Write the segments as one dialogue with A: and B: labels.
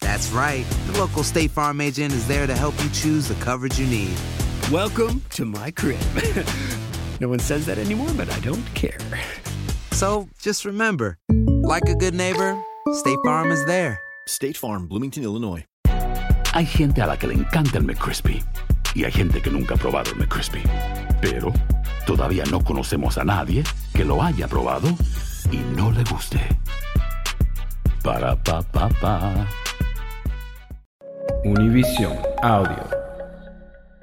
A: That's right. The local State Farm agent is there to help you choose the coverage you need.
B: Welcome to my crib. no one says that anymore, but I don't care.
A: So just remember, like a good neighbor, State Farm is there.
C: State Farm, Bloomington, Illinois.
D: Hay gente a la que le encanta el McCrispy y hay gente que nunca ha probado el McCrispy. Pero todavía no conocemos a nadie que lo haya probado y no le guste. Para pa pa pa.
E: Univision Audio.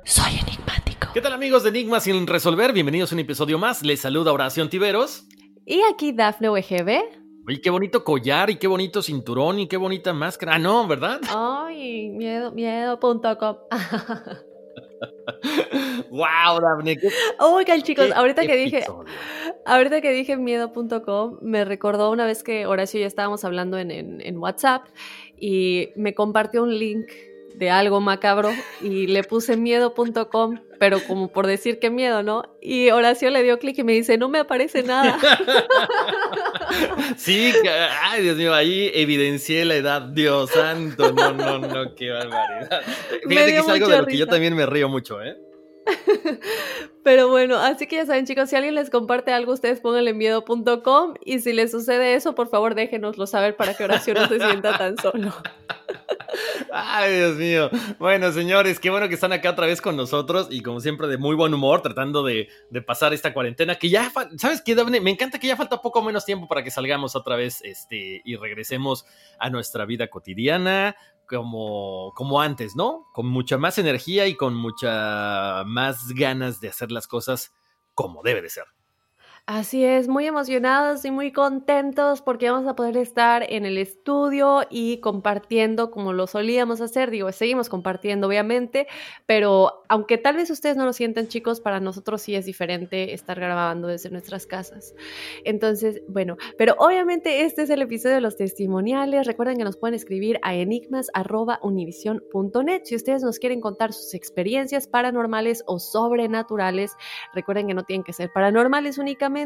F: Soy enigmático.
G: ¿Qué tal amigos de Enigma sin resolver? Bienvenidos a un episodio más. Les saluda Oración Tiveros.
H: Y aquí Dafne UGB.
G: Oye, qué bonito collar y qué bonito cinturón y qué bonita máscara. Ah, no, ¿verdad?
H: Ay, miedo, miedo.com.
G: wow, Daphne. qué-
H: Oigan, chicos,
G: qué
H: ahorita que dije,
G: episodio.
H: ahorita que dije miedo.com, me recordó una vez que Horacio y yo estábamos hablando en, en- en WhatsApp y me compartió un link de algo macabro y le puse miedo.com, pero como por decir que miedo, ¿no? Y Horacio le dio clic y me dice, no me aparece nada.
G: Sí, ay, Dios mío, ahí evidencié la edad. Dios santo, no, no, no, qué barbaridad. Fíjate que es algo de lo que yo también me río mucho, ¿eh?
H: Pero bueno, así que ya saben chicos, si alguien les comparte algo, ustedes pónganle miedo.com y si les sucede eso, por favor déjenoslo saber para que Horacio no se sienta tan solo.
G: Ay, Dios mío. Bueno, señores, qué bueno que están acá otra vez con nosotros y como siempre de muy buen humor, tratando de, pasar esta cuarentena que ya, ¿sabes qué, Daphne? Me encanta que ya falta poco menos tiempo para que salgamos otra vez este, y regresemos a nuestra vida cotidiana como, como antes, ¿no? Con mucha más energía y con mucha más ganas de hacer las cosas como debe de ser.
H: Así es, muy emocionados y muy contentos porque vamos a poder estar en el estudio y compartiendo como lo solíamos hacer. Digo, seguimos compartiendo obviamente, pero aunque tal vez ustedes no lo sientan chicos, para nosotros sí es diferente estar grabando desde nuestras casas. Entonces, bueno, pero obviamente este es el episodio de los testimoniales. Recuerden que nos pueden escribir a enigmas.univision.net si ustedes nos quieren contar sus experiencias paranormales o sobrenaturales. Recuerden que no tienen que ser paranormales únicamente,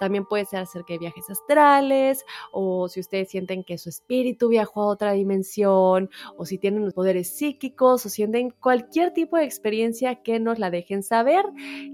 H: también puede ser acerca de viajes astrales o si ustedes sienten que su espíritu viajó a otra dimensión o si tienen los poderes psíquicos o sienten cualquier tipo de experiencia que nos la dejen saber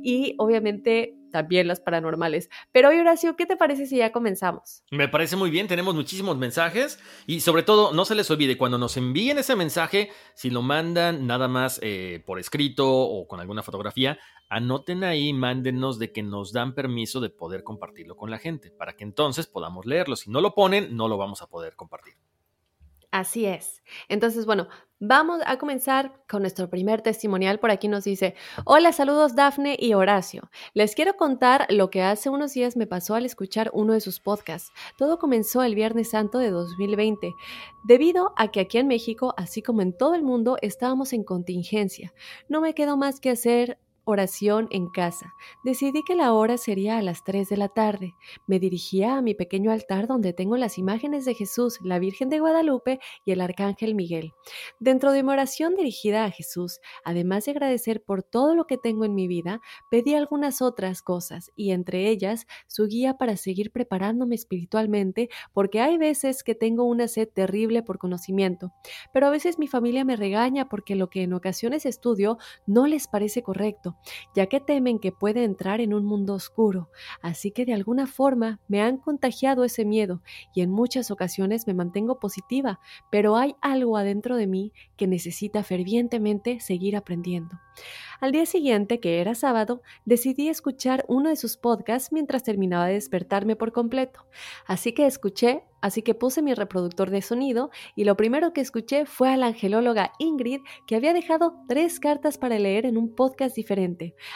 H: y obviamente también las paranormales. Pero hoy Horacio, ¿qué te parece si ya comenzamos?
G: Me parece muy bien, tenemos muchísimos mensajes y sobre todo no se les olvide cuando nos envíen ese mensaje, si lo mandan nada más eh, por escrito o con alguna fotografía, anoten ahí, mándenos de que nos dan permiso de poder compartirlo con la gente, para que entonces podamos leerlo. Si no lo ponen, no lo vamos a poder compartir.
H: Así es. Entonces, bueno, vamos a comenzar con nuestro primer testimonial. Por aquí nos dice, hola, saludos Dafne y Horacio. Les quiero contar lo que hace unos días me pasó al escuchar uno de sus podcasts. Todo comenzó el Viernes Santo de 2020, debido a que aquí en México, así como en todo el mundo, estábamos en contingencia. No me quedó más que hacer oración en casa. Decidí que la hora sería a las 3 de la tarde. Me dirigía a mi pequeño altar donde tengo las imágenes de Jesús, la Virgen de Guadalupe y el Arcángel Miguel. Dentro de mi oración dirigida a Jesús, además de agradecer por todo lo que tengo en mi vida, pedí algunas otras cosas y entre ellas su guía para seguir preparándome espiritualmente porque hay veces que tengo una sed terrible por conocimiento, pero a veces mi familia me regaña porque lo que en ocasiones estudio no les parece correcto ya que temen que puede entrar en un mundo oscuro, así que de alguna forma me han contagiado ese miedo y en muchas ocasiones me mantengo positiva, pero hay algo adentro de mí que necesita fervientemente seguir aprendiendo. Al día siguiente, que era sábado, decidí escuchar uno de sus podcasts mientras terminaba de despertarme por completo. Así que escuché Así que puse mi reproductor de sonido y lo primero que escuché fue a la angelóloga Ingrid que había dejado tres cartas para leer en un podcast diferente.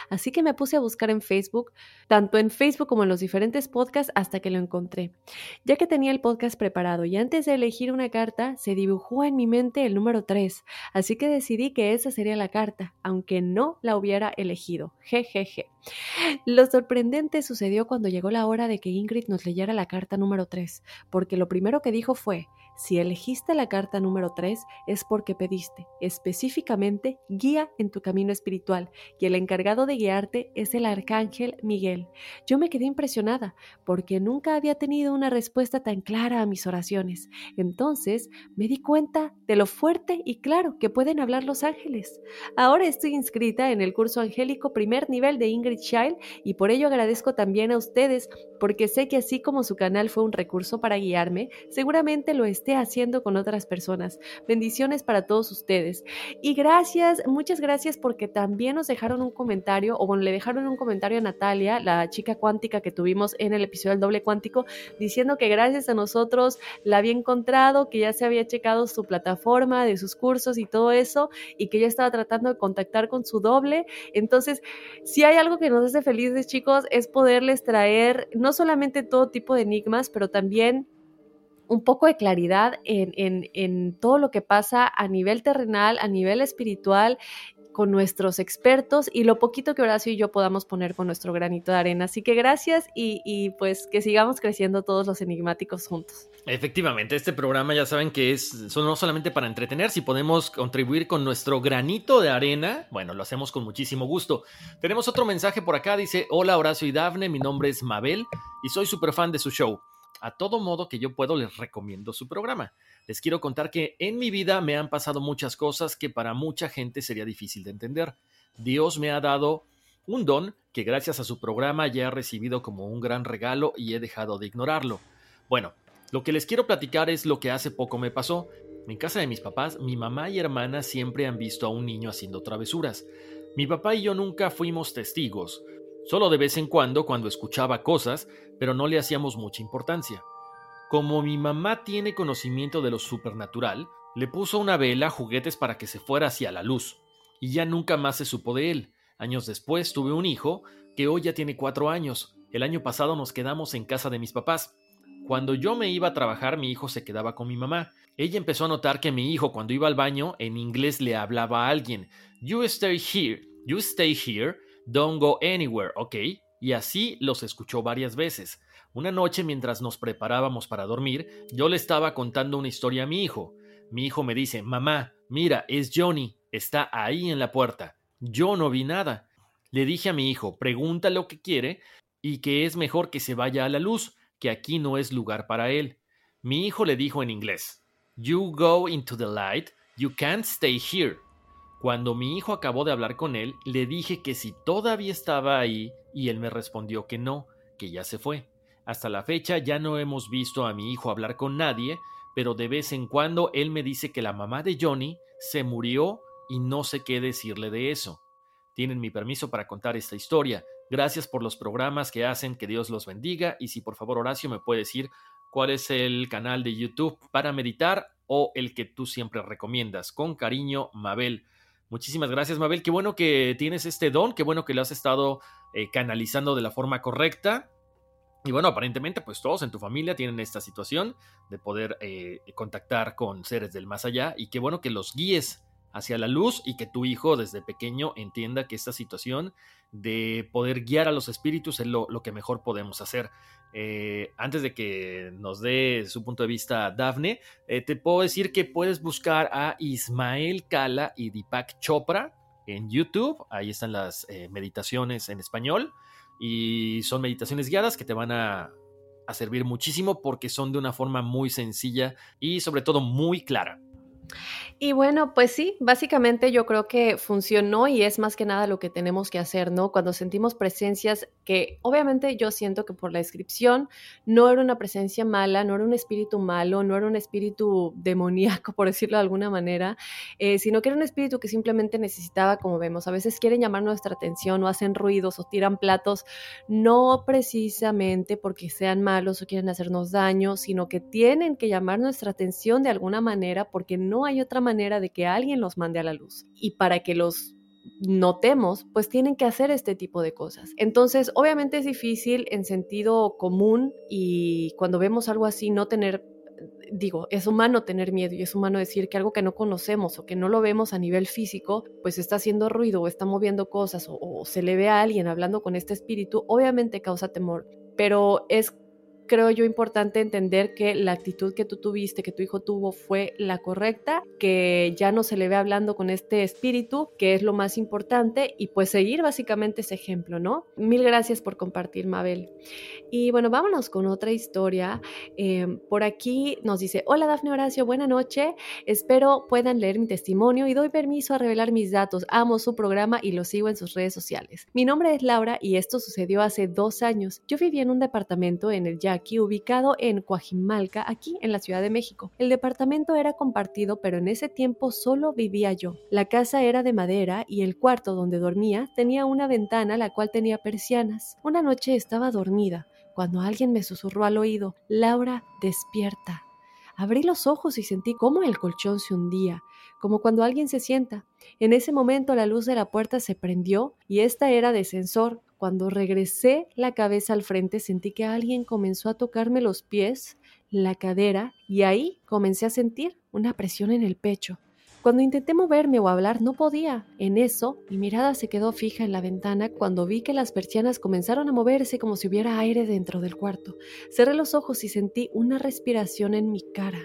H: Así que me puse a buscar en Facebook, tanto en Facebook como en los diferentes podcasts hasta que lo encontré. Ya que tenía el podcast preparado y antes de elegir una carta se dibujó en mi mente el número 3, así que decidí que esa sería la carta, aunque no la hubiera elegido. Jejeje. Lo sorprendente sucedió cuando llegó la hora de que Ingrid nos leyera la carta número 3, porque lo primero que dijo fue, si elegiste la carta número 3 es porque pediste específicamente guía en tu camino espiritual y el encargado de guiarte es el arcángel Miguel. Yo me quedé impresionada porque nunca había tenido una respuesta tan clara a mis oraciones. Entonces me di cuenta de lo fuerte y claro que pueden hablar los ángeles. Ahora estoy inscrita en el curso angélico primer nivel de Ingrid Child y por ello agradezco también a ustedes porque sé que así como su canal fue un recurso para guiarme, seguramente lo haciendo con otras personas. Bendiciones para todos ustedes. Y gracias, muchas gracias porque también nos dejaron un comentario, o bueno, le dejaron un comentario a Natalia, la chica cuántica que tuvimos en el episodio del doble cuántico, diciendo que gracias a nosotros la había encontrado, que ya se había checado su plataforma de sus cursos y todo eso, y que ya estaba tratando de contactar con su doble. Entonces, si hay algo que nos hace felices, chicos, es poderles traer no solamente todo tipo de enigmas, pero también un poco de claridad en, todo lo que pasa a nivel terrenal, a nivel espiritual con nuestros expertos y lo poquito que Horacio y yo podamos poner con nuestro granito de arena. Así que gracias y, y, pues que sigamos creciendo todos los enigmáticos juntos.
G: Efectivamente, este programa ya saben que es no solamente para entretener, si podemos contribuir con nuestro granito de arena, bueno, lo hacemos con muchísimo gusto. Tenemos otro mensaje por acá, dice, hola Horacio y Dafne, mi nombre es Mabel y soy súper fan de su show. A todo modo que yo puedo, les recomiendo su programa. Les quiero contar que en mi vida me han pasado muchas cosas que para mucha gente sería difícil de entender. Dios me ha dado un don que gracias a su programa ya he recibido como un gran regalo y he dejado de ignorarlo. Bueno, lo que les quiero platicar es lo que hace poco me pasó. En casa de mis papás, mi mamá y hermana siempre han visto a un niño haciendo travesuras. Mi papá y yo nunca fuimos testigos, Solo de vez en cuando, cuando escuchaba cosas, pero no le hacíamos mucha importancia. Como mi mamá tiene conocimiento de lo supernatural, le puso una vela, juguetes para que se fuera hacia la luz, y ya nunca más se supo de él. Años después tuve un hijo, que hoy ya tiene cuatro años. El año pasado nos quedamos en casa de mis papás. Cuando yo me iba a trabajar, mi hijo se quedaba con mi mamá. Ella empezó a notar que mi hijo, cuando iba al baño, en inglés le hablaba a alguien. You stay here, you stay here, Don't Go Anywhere, ¿ok? Y así los escuchó varias veces. Una noche mientras nos preparábamos para dormir, yo le estaba contando una historia a mi hijo. Mi hijo me dice, mamá, mira, es Johnny, está ahí en la puerta. Yo no vi nada. Le dije a mi hijo, pregunta lo que quiere y que es mejor que se vaya a la luz, que aquí no es lugar para él. Mi hijo le dijo en inglés, You go into the light, you can't stay here. Cuando mi hijo acabó de hablar con él, le dije que si todavía estaba ahí y él me respondió que no, que ya se fue. Hasta la fecha ya no hemos visto a mi hijo hablar con nadie, pero de vez en cuando él me dice que la mamá de Johnny se murió y no sé qué decirle de eso. Tienen mi permiso para contar esta historia. Gracias por los programas que hacen, que Dios los bendiga y si por favor Horacio me puede decir cuál es el canal de YouTube para meditar o el que tú siempre recomiendas. Con cariño, Mabel. Muchísimas gracias, Mabel. Qué bueno que tienes este don, qué bueno que lo has estado eh, canalizando de la forma correcta. Y bueno, aparentemente, pues todos en tu familia tienen esta situación de poder eh, contactar con seres del más allá. Y qué bueno que los guíes hacia la luz y que tu hijo desde pequeño entienda que esta situación de poder guiar a los espíritus es lo, que mejor podemos hacer. Eh, antes de que nos dé su punto de vista Dafne, eh, te puedo decir que puedes buscar a Ismael Kala y Deepak Chopra en YouTube. Ahí están las eh, meditaciones en español y son meditaciones guiadas que te van a servir muchísimo porque son de una forma muy sencilla y sobre todo muy clara.
H: Y bueno, pues sí, básicamente yo creo que funcionó y es más que nada lo que tenemos que hacer, ¿no? Cuando sentimos presencias que obviamente yo siento que por la descripción no era una presencia mala, no era un espíritu malo, no era un espíritu demoníaco, por decirlo de alguna manera, eh, sino que era un espíritu que simplemente necesitaba, como vemos, a veces quieren llamar nuestra atención o hacen ruidos o tiran platos, no precisamente porque sean malos o quieren hacernos daño, sino que tienen que llamar nuestra atención de alguna manera porque no hay otra manera de que alguien los mande a la luz. Y para que los notemos, pues tienen que hacer este tipo de cosas. Entonces, obviamente es difícil en sentido común y cuando vemos algo así no tener digo, es humano tener miedo y es humano decir que algo que no conocemos o que no lo vemos a nivel físico, pues está haciendo ruido o está moviendo cosas o, o, se le ve a alguien hablando con este espíritu, obviamente causa temor, pero es creo yo importante entender que la actitud que tú tuviste, que tu hijo tuvo, fue la correcta, que ya no se le ve hablando con este espíritu, que es lo más importante, y pues seguir básicamente ese ejemplo, ¿no? Mil gracias por compartir, Mabel. Y bueno, vámonos con otra historia. Eh, por aquí nos dice, hola Dafne Horacio, buena noche, espero puedan leer mi testimonio y doy permiso a revelar mis datos. Amo su programa y lo sigo en sus redes sociales. Mi nombre es Laura y esto sucedió hace dos años. Yo vivía en un departamento en el Jack aquí ubicado en Coajimalca, aquí en la Ciudad de México. El departamento era compartido, pero en ese tiempo solo vivía yo. La casa era de madera y el cuarto donde dormía tenía una ventana la cual tenía persianas. Una noche estaba dormida cuando alguien me susurró al oído, Laura, despierta. Abrí los ojos y sentí cómo el colchón se hundía, como cuando alguien se sienta. En ese momento la luz de la puerta se prendió y esta era de sensor, cuando regresé la cabeza al frente sentí que alguien comenzó a tocarme los pies, la cadera y ahí comencé a sentir una presión en el pecho. Cuando intenté moverme o hablar no podía. En eso, mi mirada se quedó fija en la ventana cuando vi que las persianas comenzaron a moverse como si hubiera aire dentro del cuarto. Cerré los ojos y sentí una respiración en mi cara.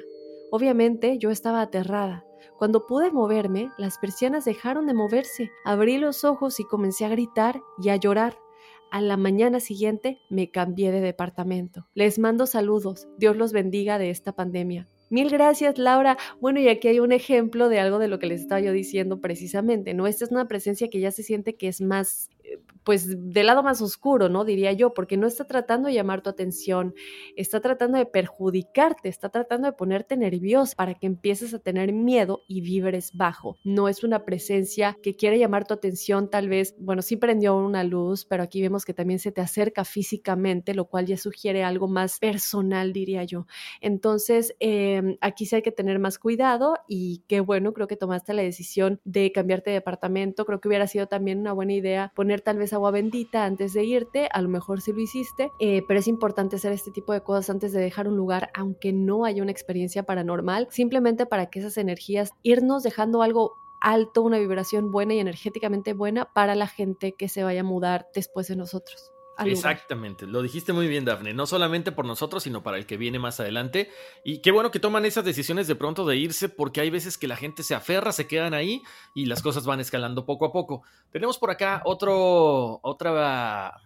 H: Obviamente yo estaba aterrada. Cuando pude moverme, las persianas dejaron de moverse. Abrí los ojos y comencé a gritar y a llorar. A la mañana siguiente me cambié de departamento. Les mando saludos. Dios los bendiga de esta pandemia. Mil gracias, Laura. Bueno, y aquí hay un ejemplo de algo de lo que les estaba yo diciendo precisamente, ¿no? Esta es una presencia que ya se siente que es más pues del lado más oscuro, ¿no? Diría yo, porque no está tratando de llamar tu atención, está tratando de perjudicarte, está tratando de ponerte nervioso para que empieces a tener miedo y vibres bajo. No es una presencia que quiere llamar tu atención, tal vez, bueno, sí prendió una luz, pero aquí vemos que también se te acerca físicamente, lo cual ya sugiere algo más personal, diría yo. Entonces, em, aquí sí hay que tener más cuidado y qué bueno, creo que tomaste la decisión de cambiarte de departamento, creo que hubiera sido también una buena idea poner tal vez agua bendita antes de irte, a lo mejor sí lo hiciste, eh, pero es importante hacer este tipo de cosas antes de dejar un lugar, aunque no haya una experiencia paranormal, simplemente para que esas energías, irnos dejando algo alto, una vibración buena y energéticamente buena para la gente que se vaya a mudar después de nosotros.
G: Exactamente, lo dijiste muy bien, Dafne. No solamente por nosotros, sino para el que viene más adelante. Y qué bueno que toman esas decisiones de pronto de irse, porque hay veces que la gente se aferra, se quedan ahí y las cosas van escalando poco a poco. Tenemos por acá otro, otra,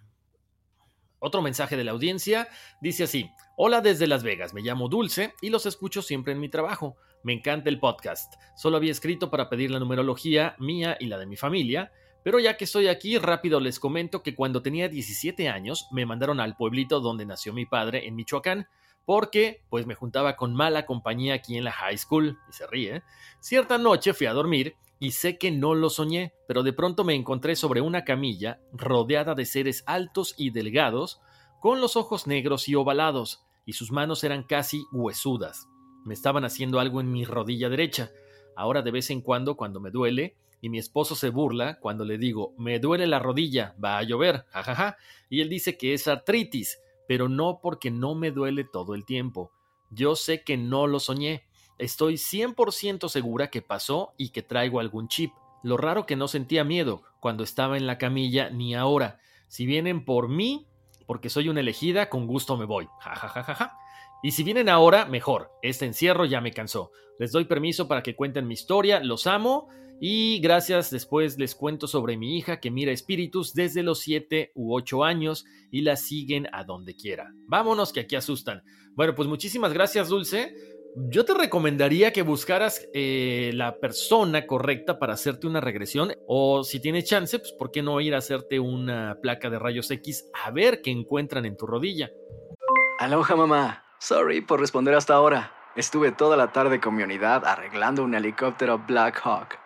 G: otro mensaje de la audiencia. Dice así: Hola desde Las Vegas, me llamo Dulce y los escucho siempre en mi trabajo. Me encanta el podcast. Solo había escrito para pedir la numerología mía y la de mi familia pero ya que estoy aquí, rápido les comento que cuando tenía 17 años me mandaron al pueblito donde nació mi padre en Michoacán, porque pues me juntaba con mala compañía aquí en la high school, y se ríe. Cierta noche fui a dormir y sé que no lo soñé, pero de pronto me encontré sobre una camilla rodeada de seres altos y delgados, con los ojos negros y ovalados, y sus manos eran casi huesudas. Me estaban haciendo algo en mi rodilla derecha. Ahora de vez en cuando, cuando me duele, y mi esposo se burla cuando le digo, me duele la rodilla, va a llover, jajaja, y él dice que es artritis, pero no porque no me duele todo el tiempo. Yo sé que no lo soñé, estoy 100% segura que pasó y que traigo algún chip. Lo raro que no sentía miedo cuando estaba en la camilla ni ahora. Si vienen por mí, porque soy una elegida, con gusto me voy. Jajajaja. Y si vienen ahora, mejor. Este encierro ya me cansó. Les doy permiso para que cuenten mi historia, los amo y gracias, después les cuento sobre mi hija que mira espíritus desde los 7 u 8 años y la siguen a donde quiera. Vámonos que aquí asustan. Bueno, pues muchísimas gracias, Dulce. yo te recomendaría que buscaras eh, la persona correcta para hacerte una regresión o si tienes chance, pues ¿por qué no ir a hacerte una placa de rayos X a ver qué encuentran en tu rodilla?
I: Aloha mamá, sorry por responder hasta ahora. Estuve toda la tarde con mi unidad arreglando un helicóptero Black Hawk.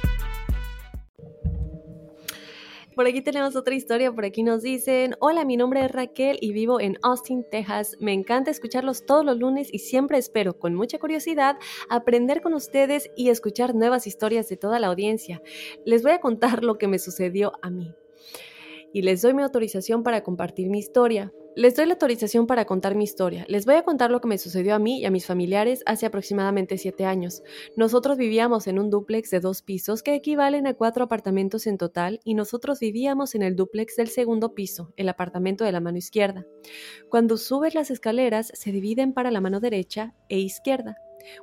H: Por aquí tenemos otra historia, por aquí nos dicen, hola, mi nombre es Raquel y vivo en Austin, Texas. Me encanta escucharlos todos los lunes y siempre espero, con mucha curiosidad, aprender con ustedes y escuchar nuevas historias de toda la audiencia. Les voy a contar lo que me sucedió a mí. Y les doy mi autorización para compartir mi historia. Les doy la autorización para contar mi historia. Les voy a contar lo que me sucedió a mí y a mis familiares hace aproximadamente siete años. Nosotros vivíamos en un dúplex de dos pisos que equivalen a cuatro apartamentos en total y nosotros vivíamos en el dúplex del segundo piso, el apartamento de la mano izquierda. Cuando subes las escaleras se dividen para la mano derecha e izquierda.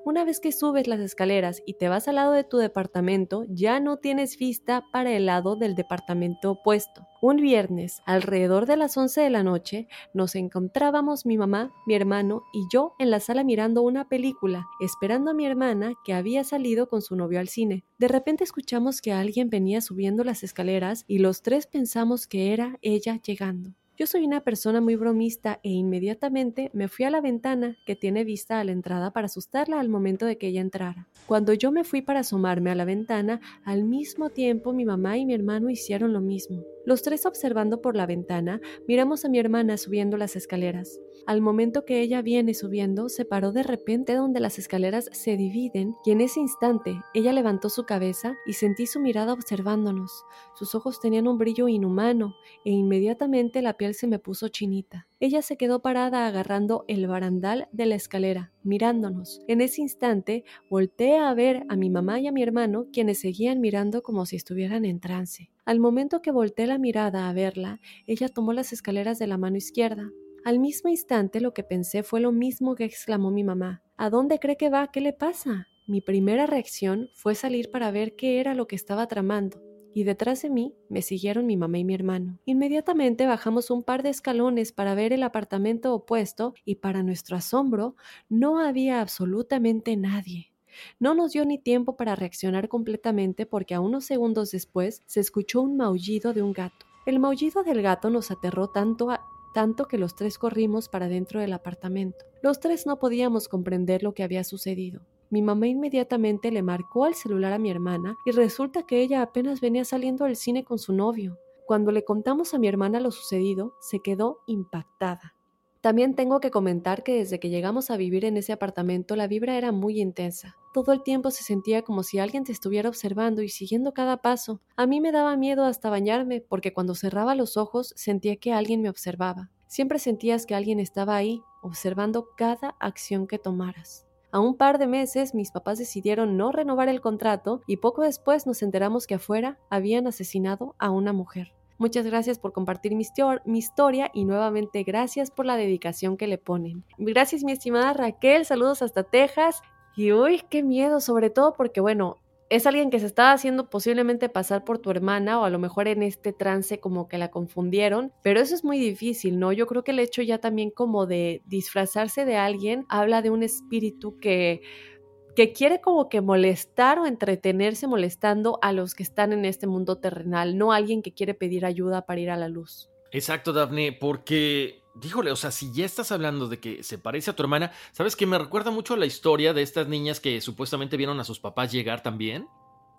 H: Una vez que subes las escaleras y te vas al lado de tu departamento, ya no tienes vista para el lado del departamento opuesto. Un viernes, alrededor de las 11 de la noche, nos encontrábamos mi mamá, mi hermano y yo en la sala mirando una película, esperando a mi hermana que había salido con su novio al cine. De repente escuchamos que alguien venía subiendo las escaleras y los tres pensamos que era ella llegando. Yo soy una persona muy bromista e inmediatamente me fui a la ventana que tiene vista a la entrada para asustarla al momento de que ella entrara. Cuando yo me fui para asomarme a la ventana, al mismo tiempo mi mamá y mi hermano hicieron lo mismo. Los tres observando por la ventana, miramos a mi hermana subiendo las escaleras. Al momento que ella viene subiendo, se paró de repente donde las escaleras se dividen y en ese instante ella levantó su cabeza y sentí su mirada observándonos. Sus ojos tenían un brillo inhumano e inmediatamente la piel se me puso chinita. Ella se quedó parada agarrando el barandal de la escalera, mirándonos. En ese instante volteé a ver a mi mamá y a mi hermano, quienes seguían mirando como si estuvieran en trance. Al momento que volteé la mirada a verla, ella tomó las escaleras de la mano izquierda. Al mismo instante lo que pensé fue lo mismo que exclamó mi mamá. ¿A dónde cree que va? ¿Qué le pasa? Mi primera reacción fue salir para ver qué era lo que estaba tramando y detrás de mí me siguieron mi mamá y mi hermano. Inmediatamente bajamos un par de escalones para ver el apartamento opuesto y para nuestro asombro no había absolutamente nadie. No nos dio ni tiempo para reaccionar completamente porque a unos segundos después se escuchó un maullido de un gato. El maullido del gato nos aterró tanto tanto que los tres corrimos para dentro del apartamento. Los tres no podíamos comprender lo que había sucedido. Mi mamá inmediatamente le marcó al celular a mi hermana y resulta que ella apenas venía saliendo del cine con su novio. Cuando le contamos a mi hermana lo sucedido, se quedó impactada. También tengo que comentar que desde que llegamos a vivir en ese apartamento la vibra era muy intensa. Todo el tiempo se sentía como si alguien te estuviera observando y siguiendo cada paso. A mí me daba miedo hasta bañarme porque cuando cerraba los ojos sentía que alguien me observaba. Siempre sentías que alguien estaba ahí, observando cada acción que tomaras. A un par de meses mis papás decidieron no renovar el contrato y poco después nos enteramos que afuera habían asesinado a una mujer. Muchas gracias por compartir mi, mi, historia y nuevamente gracias por la dedicación que le ponen. Gracias mi estimada Raquel, saludos hasta Texas. Y uy, qué miedo, sobre todo porque bueno, es alguien que se estaba haciendo posiblemente pasar por tu hermana o a lo mejor en este trance como que la confundieron, pero eso es muy difícil, ¿no? Yo creo que el hecho ya también como de disfrazarse de alguien habla de un espíritu que que quiere como que molestar o entretenerse molestando a los que están en este mundo terrenal, no alguien que quiere pedir ayuda para ir a la luz.
G: Exacto, Daphne, porque, díjole, o sea, si ya estás hablando de que se parece a tu hermana, ¿sabes que me recuerda mucho a la historia de estas niñas que supuestamente vieron a sus papás llegar también?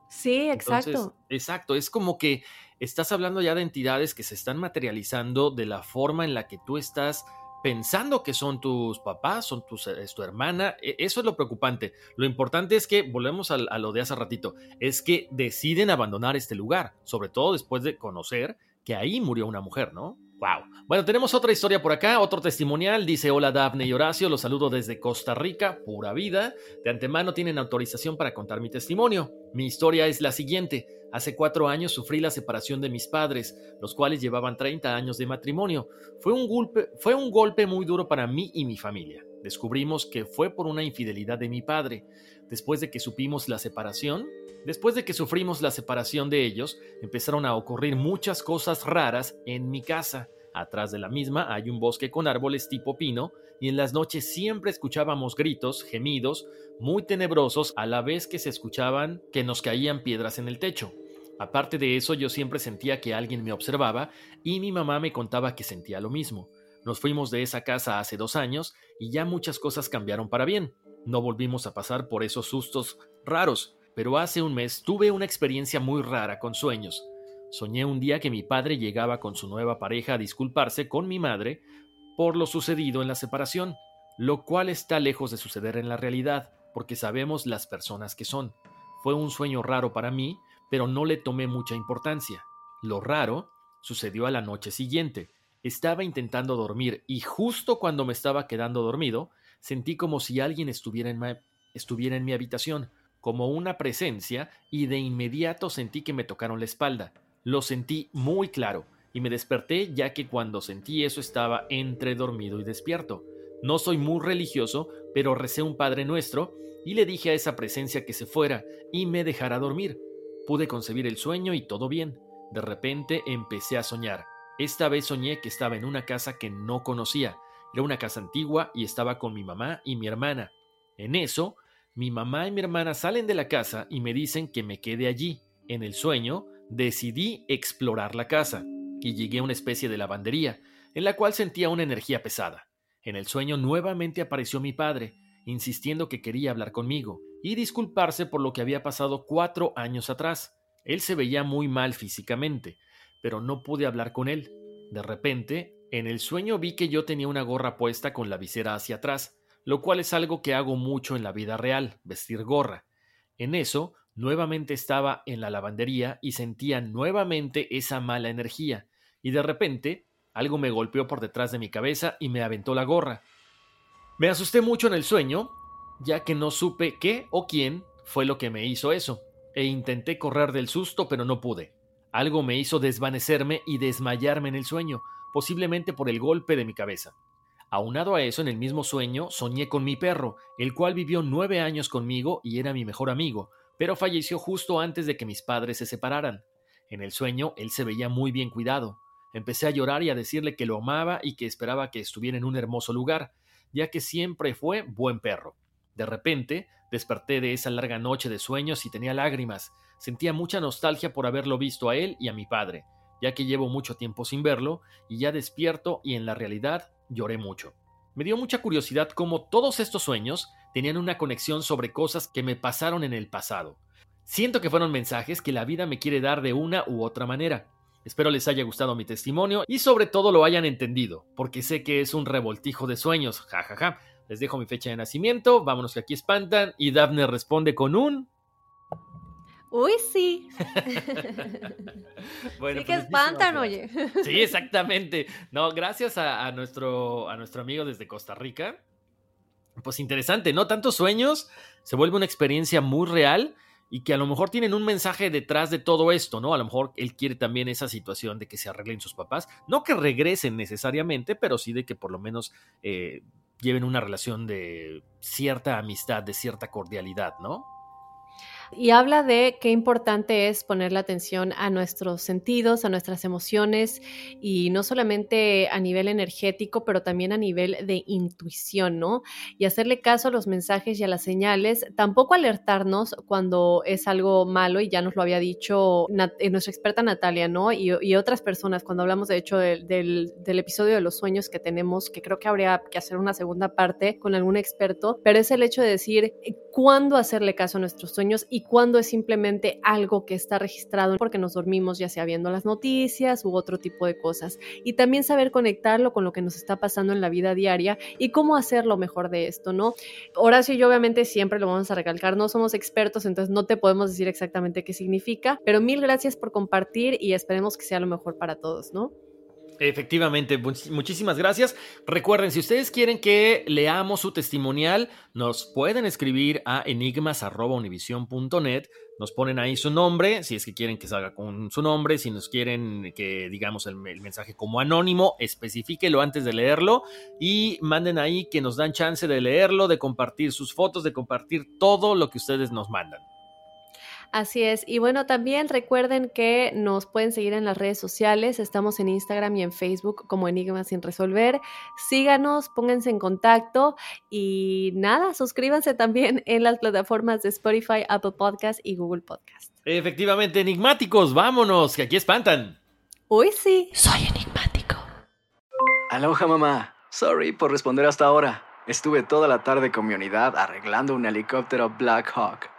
H: Sí, exacto.
G: exacto, es como que estás hablando ya de entidades que se están materializando de la forma en la que tú estás pensando que son tus papás, son tus, es tu hermana. E, eso es lo preocupante. Lo importante es que, volvemos a, a, lo de hace ratito, es que deciden abandonar este lugar, sobre todo después de conocer que ahí murió una mujer, ¿no? Wow. Bueno, tenemos otra historia por acá, otro testimonial. Dice: Hola Daphne y Horacio, los saludo desde Costa Rica, pura vida. De antemano tienen autorización para contar mi testimonio. Mi historia es la siguiente. Hace cuatro años sufrí la separación de mis padres, los cuales llevaban 30 años de matrimonio. Fue un, golpe, fue un golpe muy duro para mí y mi familia. Descubrimos que fue por una infidelidad de mi padre. Después de que supimos la separación, después de que sufrimos la separación de ellos, empezaron a ocurrir muchas cosas raras en mi casa. Atrás de la misma hay un bosque con árboles tipo pino y en las noches siempre escuchábamos gritos, gemidos, muy tenebrosos a la vez que se escuchaban que nos caían piedras en el techo. Aparte de eso, yo siempre sentía que alguien me observaba y mi mamá me contaba que sentía lo mismo. Nos fuimos de esa casa hace dos años y ya muchas cosas cambiaron para bien. No volvimos a pasar por esos sustos raros, pero hace un mes tuve una experiencia muy rara con sueños. Soñé un día que mi padre llegaba con su nueva pareja a disculparse con mi madre por lo sucedido en la separación, lo cual está lejos de suceder en la realidad, porque sabemos las personas que son. Fue un sueño raro para mí, pero no le tomé mucha importancia. Lo raro sucedió a la noche siguiente. Estaba intentando dormir y justo cuando me estaba quedando dormido, sentí como si alguien estuviera en, mi habitación, como una presencia, y de inmediato sentí que me tocaron la espalda. Lo sentí muy claro y me desperté ya que cuando sentí eso estaba entre dormido y despierto. No soy muy religioso, pero recé un Padre Nuestro y le dije a esa presencia que se fuera y me dejara dormir. Pude concebir el sueño y todo bien. De repente empecé a soñar. Esta vez soñé que estaba en una casa que no conocía. Era una casa antigua y estaba con mi mamá y mi hermana. En eso, mi mamá y mi hermana salen de la casa y me dicen que me quede allí. En el sueño, decidí explorar la casa y llegué a una especie de lavandería, en la cual sentía una energía pesada. En el sueño nuevamente apareció mi padre, insistiendo que quería hablar conmigo y disculparse por lo que había pasado cuatro años atrás. Él se veía muy mal físicamente, pero no pude hablar con él. De repente, en el sueño vi que yo tenía una gorra puesta con la visera hacia atrás, lo cual es algo que hago mucho en la vida real, vestir gorra. En eso, Nuevamente estaba en la lavandería y sentía nuevamente esa mala energía, y de repente algo me golpeó por detrás de mi cabeza y me aventó la gorra. Me asusté mucho en el sueño, ya que no supe qué o quién fue lo que me hizo eso, e intenté correr del susto pero no pude. Algo me hizo desvanecerme y desmayarme en el sueño, posiblemente por el golpe de mi cabeza. Aunado a eso, en el mismo sueño soñé con mi perro, el cual vivió nueve años conmigo y era mi mejor amigo, pero falleció justo antes de que mis padres se separaran. En el sueño él se veía muy bien cuidado. Empecé a llorar y a decirle que lo amaba y que esperaba que estuviera en un hermoso lugar, ya que siempre fue buen perro. De repente, desperté de esa larga noche de sueños y tenía lágrimas. Sentía mucha nostalgia por haberlo visto a él y a mi padre, ya que llevo mucho tiempo sin verlo, y ya despierto y en la realidad lloré mucho. Me dio mucha curiosidad cómo todos estos sueños tenían una conexión sobre cosas que me pasaron en el pasado. Siento que fueron mensajes que la vida me quiere dar de una u otra manera. Espero les haya gustado mi testimonio y sobre todo lo hayan entendido, porque sé que es un revoltijo de sueños, jajaja. Ja, ja. Les dejo mi fecha de nacimiento, vámonos que aquí espantan, y Daphne responde con un...
H: Uy, sí.
G: bueno,
H: sí que espantan, oye.
G: sí, exactamente. No, gracias a, nuestro, a nuestro amigo desde Costa Rica pues interesante, ¿no? Tantos sueños, se vuelve una experiencia muy real y que a lo mejor tienen un mensaje detrás de todo esto, ¿no? A lo mejor él quiere también esa situación de que se arreglen sus papás, no que regresen necesariamente, pero sí de que por lo menos eh, lleven una relación de cierta amistad, de cierta cordialidad, ¿no?
H: Y habla de qué importante es ponerle atención a nuestros sentidos, a nuestras emociones y no solamente a nivel energético, pero también a nivel de intuición, ¿no? Y hacerle caso a los mensajes y a las señales, tampoco alertarnos cuando es algo malo y ya nos lo había dicho eh, nuestra experta Natalia, ¿no? Y, otras personas cuando hablamos de hecho del, del episodio de los sueños que tenemos, que creo que habría que hacer una segunda parte con algún experto, pero es el hecho de decir eh, cuándo hacerle caso a nuestros sueños y cuándo es simplemente algo que está registrado porque nos dormimos ya sea viendo las noticias u otro tipo de cosas. Y también saber conectarlo con lo que nos está pasando en la vida diaria y cómo hacer lo mejor de esto, ¿no? Horacio y yo obviamente siempre lo vamos a recalcar, no somos expertos, entonces no te podemos decir exactamente qué significa, pero mil gracias por compartir y esperemos que sea lo mejor para todos, ¿no?
G: Efectivamente, muchísimas gracias. Recuerden, si ustedes quieren que leamos su testimonial, nos pueden escribir a enigmas.univision.net. Nos ponen ahí su nombre, si es que quieren que salga con su nombre, si nos quieren que digamos el, el mensaje como anónimo, especifíquelo antes de leerlo y manden ahí que nos dan chance de leerlo, de compartir sus fotos, de compartir todo lo que ustedes nos mandan.
H: Así es. Y bueno, también recuerden que nos pueden seguir en las redes sociales. Estamos en Instagram y en Facebook como Enigmas sin resolver. Síganos, pónganse en contacto y nada, suscríbanse también en las plataformas de Spotify, Apple Podcast y Google Podcast.
G: Efectivamente, enigmáticos, vámonos, que aquí espantan.
H: Uy, sí.
F: Soy enigmático.
I: Aloha, mamá. Sorry por responder hasta ahora. Estuve toda la tarde con mi unidad arreglando un helicóptero Black Hawk.